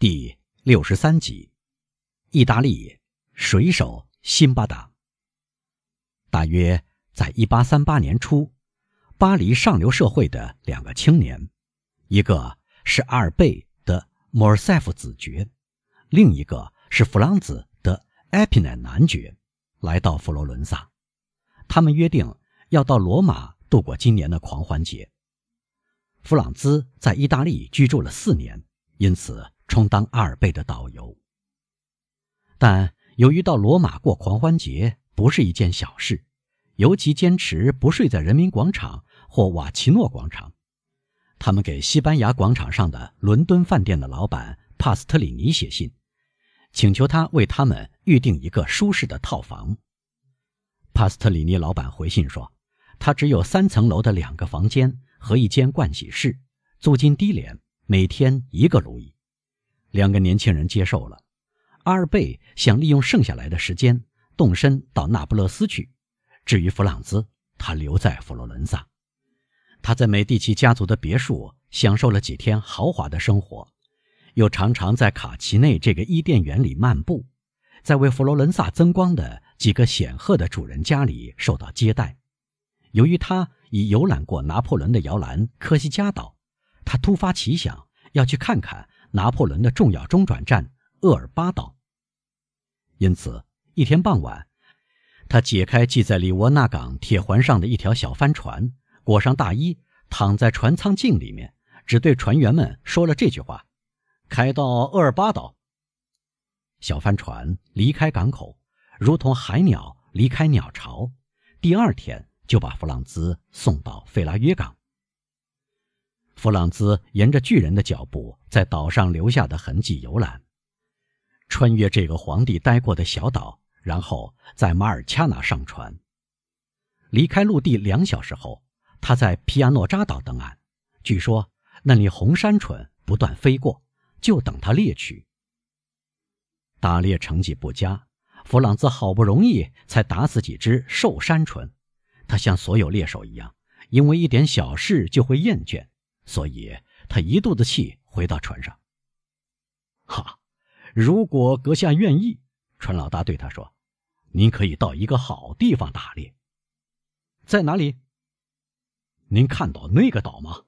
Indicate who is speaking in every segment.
Speaker 1: 第六十三集，意大利水手辛巴达。大约在一八三八年初，巴黎上流社会的两个青年，一个是阿尔贝的莫尔塞夫子爵，另一个是弗朗兹的埃皮奈男爵，来到佛罗伦萨。他们约定要到罗马度过今年的狂欢节。弗朗兹在意大利居住了四年，因此。充当阿尔贝的导游，但由于到罗马过狂欢节不是一件小事，尤其坚持不睡在人民广场或瓦奇诺广场，他们给西班牙广场上的伦敦饭店的老板帕斯特里尼写信，请求他为他们预定一个舒适的套房。帕斯特里尼老板回信说，他只有三层楼的两个房间和一间盥洗室，租金低廉，每天一个卢伊。两个年轻人接受了。阿尔贝想利用剩下来的时间动身到那不勒斯去。至于弗朗兹，他留在佛罗伦萨。他在美第奇家族的别墅享受了几天豪华的生活，又常常在卡奇内这个伊甸园里漫步，在为佛罗伦萨增光的几个显赫的主人家里受到接待。由于他已游览过拿破仑的摇篮科西嘉岛，他突发奇想要去看看。拿破仑的重要中转站厄尔巴岛。因此，一天傍晚，他解开系在里沃纳港铁环上的一条小帆船，裹上大衣，躺在船舱镜里面，只对船员们说了这句话：“开到厄尔巴岛。”小帆船离开港口，如同海鸟离开鸟巢。第二天就把弗朗兹送到费拉约港。弗朗兹沿着巨人的脚步在岛上留下的痕迹游览，穿越这个皇帝待过的小岛，然后在马尔恰纳上船。离开陆地两小时后，他在皮亚诺扎岛登岸。据说那里红山鹑不断飞过，就等他猎取。打猎成绩不佳，弗朗兹好不容易才打死几只瘦山鹑。他像所有猎手一样，因为一点小事就会厌倦。所以他一肚子气回到船上。哈，如果阁下愿意，船老大对他说：“您可以到一个好地方打猎。在哪里？您看到那个岛吗？”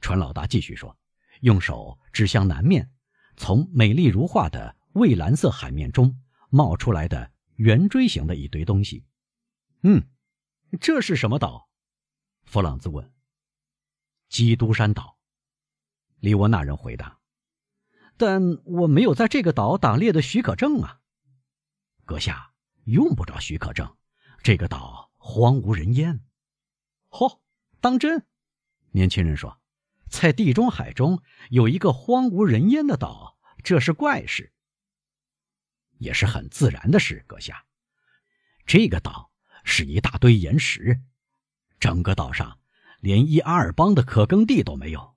Speaker 1: 船老大继续说，用手指向南面，从美丽如画的蔚蓝色海面中冒出来的圆锥形的一堆东西。嗯，这是什么岛？弗朗兹问。基督山岛，利沃那人回答：“但我没有在这个岛打猎的许可证啊，阁下用不着许可证。这个岛荒无人烟。”“嚯，当真？”年轻人说：“在地中海中有一个荒无人烟的岛，这是怪事，也是很自然的事。阁下，这个岛是一大堆岩石，整个岛上。”连伊阿尔邦的可耕地都没有。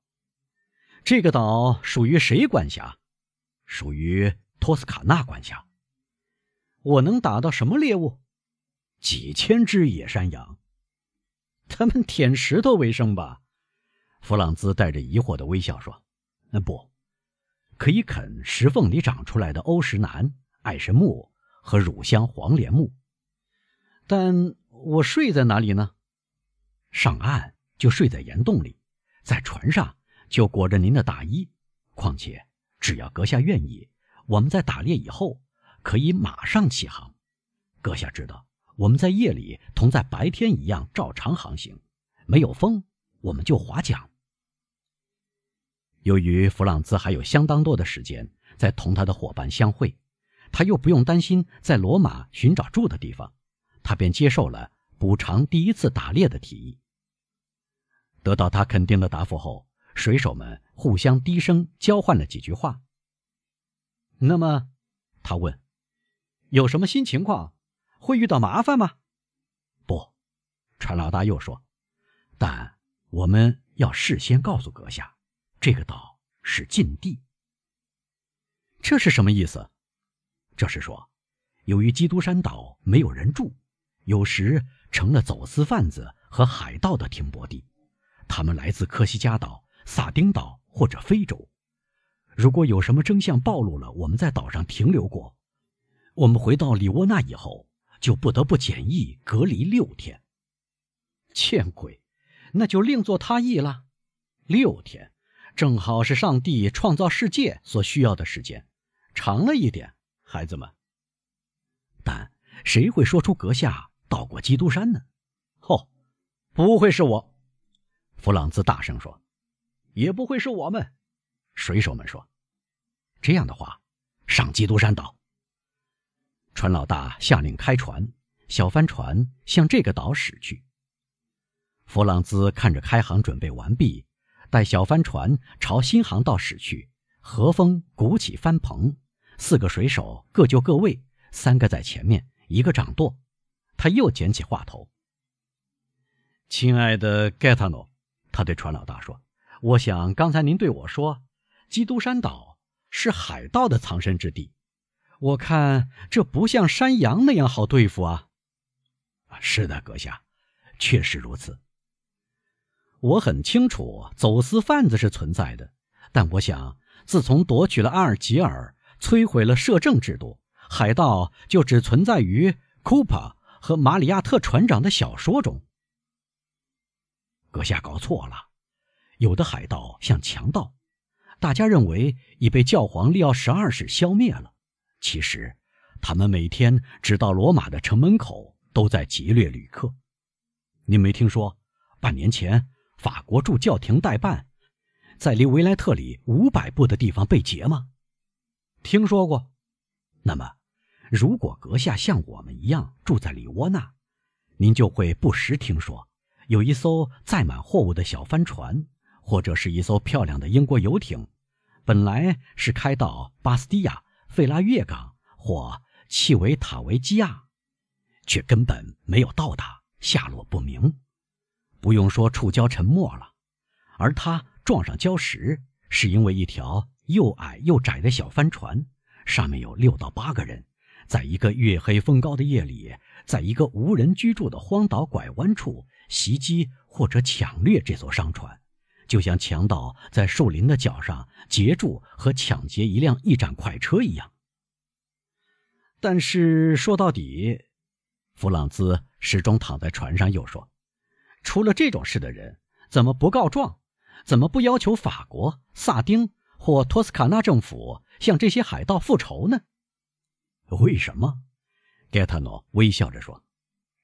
Speaker 1: 这个岛属于谁管辖？属于托斯卡纳管辖。我能打到什么猎物？几千只野山羊。他们舔石头为生吧？弗朗兹带着疑惑的微笑说：“那，不，可以啃石缝里长出来的欧石楠、艾神木和乳香黄连木。但我睡在哪里呢？上岸。”就睡在岩洞里，在船上就裹着您的大衣。况且，只要阁下愿意，我们在打猎以后可以马上起航。阁下知道，我们在夜里同在白天一样照常航行。没有风，我们就划桨。由于弗朗兹还有相当多的时间在同他的伙伴相会，他又不用担心在罗马寻找住的地方，他便接受了补偿第一次打猎的提议。得到他肯定的答复后，水手们互相低声交换了几句话。那么，他问：“有什么新情况？会遇到麻烦吗？”“不。”船老大又说，“但我们要事先告诉阁下，这个岛是禁地。”“这是什么意思？”“这是说，由于基督山岛没有人住，有时成了走私贩子和海盗的停泊地。”他们来自科西嘉岛、萨丁岛或者非洲。如果有什么真相暴露了，我们在岛上停留过，我们回到里沃纳以后，就不得不检疫隔离六天。见鬼，那就另作他意了。六天，正好是上帝创造世界所需要的时间，长了一点，孩子们。但谁会说出阁下到过基督山呢？哦，不会是我。弗朗兹大声说：“也不会是我们。”水手们说。这样的话，上基督山岛。船老大下令开船，小帆船向这个岛驶去。弗朗兹看着开航准备完毕，待小帆船朝新航道驶去，和风鼓起帆篷，四个水手各就各位，三个在前面，一个掌舵。他又捡起话头：“亲爱的盖塔诺，他对船老大说：‘我想刚才您对我说，基督山岛。’”是海盗的藏身之地，我看这不像山羊那样好对付啊！是的，阁下，确实如此。我很清楚走私贩子是存在的，但我想，自从夺取了阿尔吉尔，摧毁了摄政制度，海盗就只存在于库珀和马里亚特船长的小说中。阁下搞错了，有的海盗像强盗。大家认为已被教皇利奥十二世消灭了，其实他们每天直到罗马的城门口都在劫掠旅客。您没听说半年前法国驻教廷代办在离维莱特里五百步的地方被劫吗？听说过。那么，如果阁下像我们一样住在里窝那，您就会不时听说有一艘载满货物的小帆船。或者是一艘漂亮的英国游艇，本来是开到巴斯蒂亚、费拉月港或契维塔维基亚，却根本没有到达，下落不明。不用说触礁沉没了，而它撞上礁石，是因为一条又矮又窄的小帆船，上面有六到八个人，在一个月黑风高的夜里，在一个无人居住的荒岛拐弯处袭击或者抢掠这艘商船。就像强盗在树林的角上截住和抢劫一辆驿站快车一样。但是说到底，弗朗兹始终躺在船上，又说：“出了这种事的人，怎么不告状？怎么不要求法国、萨丁或托斯卡纳政府向这些海盗复仇呢？”为什么？盖塔诺微笑着说：“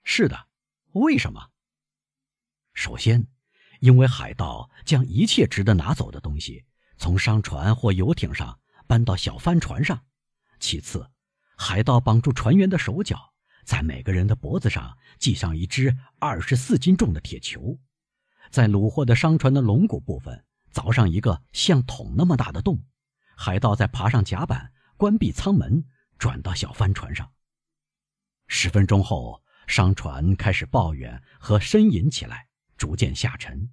Speaker 1: 是的，为什么？首先。”因为海盗将一切值得拿走的东西从商船或游艇上搬到小帆船上。其次，海盗绑住船员的手脚，在每个人的脖子上系上一只二十四斤重的铁球，在虏获的商船的龙骨部分凿上一个像桶那么大的洞。海盗再爬上甲板，关闭舱门，转到小帆船上。十分钟后，商船开始抱怨和呻吟起来。逐渐下沉，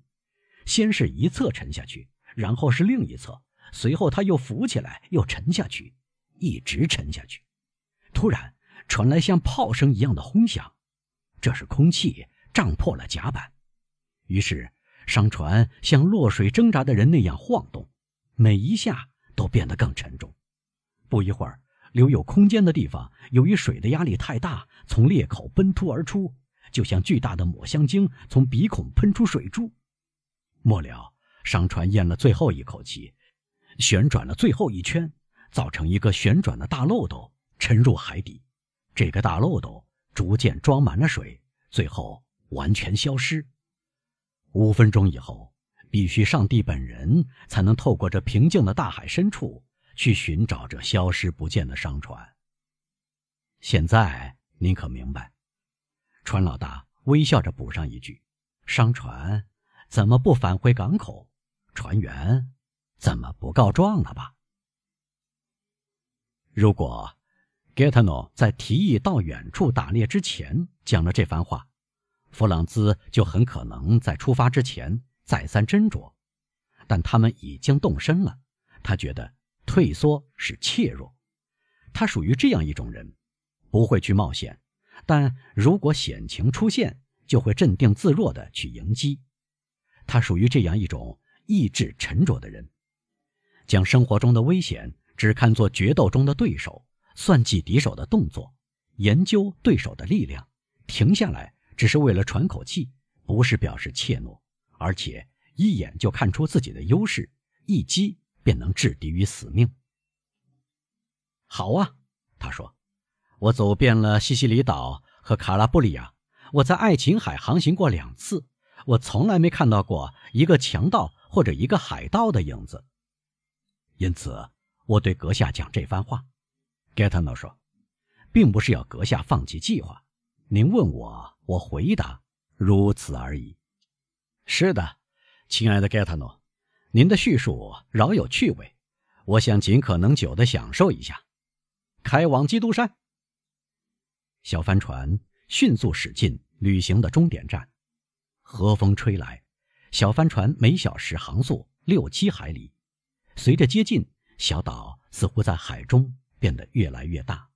Speaker 1: 先是一侧沉下去，然后是另一侧，随后他又浮起来，又沉下去，一直沉下去。突然传来像炮声一样的轰响，这是空气胀破了甲板，于是商船像落水挣扎的人那样晃动，每一下都变得更沉重。不一会儿，留有空间的地方，由于水的压力太大，从裂口奔突而出。就像巨大的抹香鲸从鼻孔喷出水柱，末了，商船咽了最后一口气，旋转了最后一圈，造成一个旋转的大漏斗，沉入海底。这个大漏斗逐渐装满了水，最后完全消失。五分钟以后，必须上帝本人才能透过这平静的大海深处去寻找这消失不见的商船。现在您可明白？船老大微笑着补上一句：“商船怎么不返回港口？船员怎么不告状了吧？”如果 g 特 t n o 在提议到远处打猎之前讲了这番话，弗朗兹就很可能在出发之前再三斟酌。但他们已经动身了，他觉得退缩是怯弱。他属于这样一种人，不会去冒险。但如果险情出现，就会镇定自若地去迎击。他属于这样一种意志沉着的人。将生活中的危险只看作决斗中的对手，算计敌手的动作，研究对手的力量，停下来只是为了喘口气，不是表示怯懦，而且一眼就看出自己的优势，一击便能置敌于死命。好啊，他说：“我走遍了西西里岛和卡拉布里亚，我在爱琴海航行过两次，我从来没看到过一个强盗或者一个海盗的影子。因此，我对阁下讲这番话。”盖特诺说：“并不是要阁下放弃计划，您问我，我回答，如此而已。”是的，亲爱的盖特诺，您的叙述饶有趣味，我想尽可能久的享受一下。开往基督山。小帆船迅速驶进旅行的终点站，和风吹来，小帆船每小时航速六七海里。随着接近，小岛似乎在海中变得越来越大。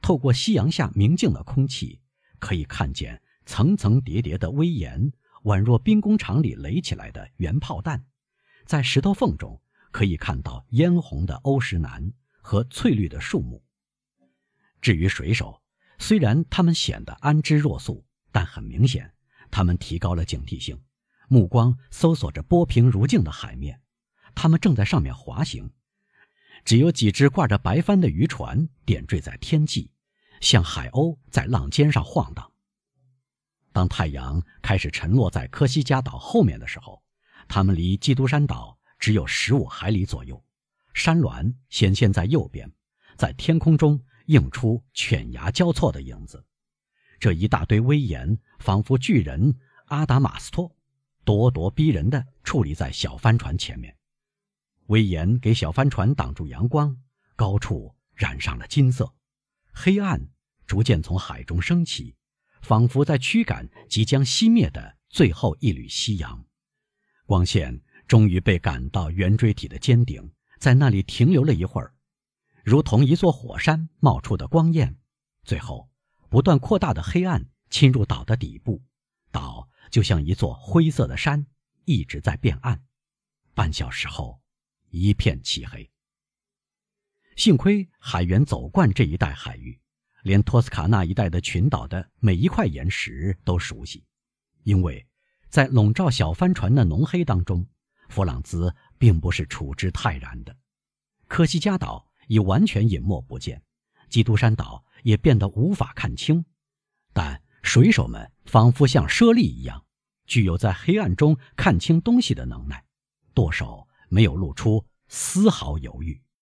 Speaker 1: 透过夕阳下明净的空气，可以看见层层叠叠的威严，宛若兵工厂里垒起来的原炮弹。在石头缝中，可以看到嫣红的欧石楠和翠绿的树木。至于水手，虽然他们显得安之若素，但很明显，他们提高了警惕性，目光搜索着波平如镜的海面。他们正在上面滑行，只有几只挂着白帆的渔船点缀在天际，像海鸥在浪尖上晃荡。当太阳开始沉落在科西嘉岛后面的时候，他们离基督山岛只有十五海里左右，山峦显现在右边，在天空中。映出犬牙交错的影子，这一大堆威严仿佛巨人阿达马斯托，咄咄逼人地矗立在小帆船前面。威严给小帆船挡住阳光，高处染上了金色，黑暗逐渐从海中升起，仿佛在驱赶即将熄灭的最后一缕夕阳。光线终于被赶到圆锥体的尖顶，在那里停留了一会儿。如同一座火山冒出的光焰，最后不断扩大的黑暗侵入岛的底部，岛就像一座灰色的山，一直在变暗。半小时后，一片漆黑。幸亏海员走惯这一带海域，连托斯卡纳一带的群岛的每一块岩石都熟悉，因为在笼罩小帆船的浓黑当中，弗朗兹并不是处之泰然的。科西嘉岛。已完全隐没不见，基督山岛也变得无法看清，但水手们仿佛像猞猁一样，具有在黑暗中看清东西的能耐，舵手没有露出丝毫犹豫。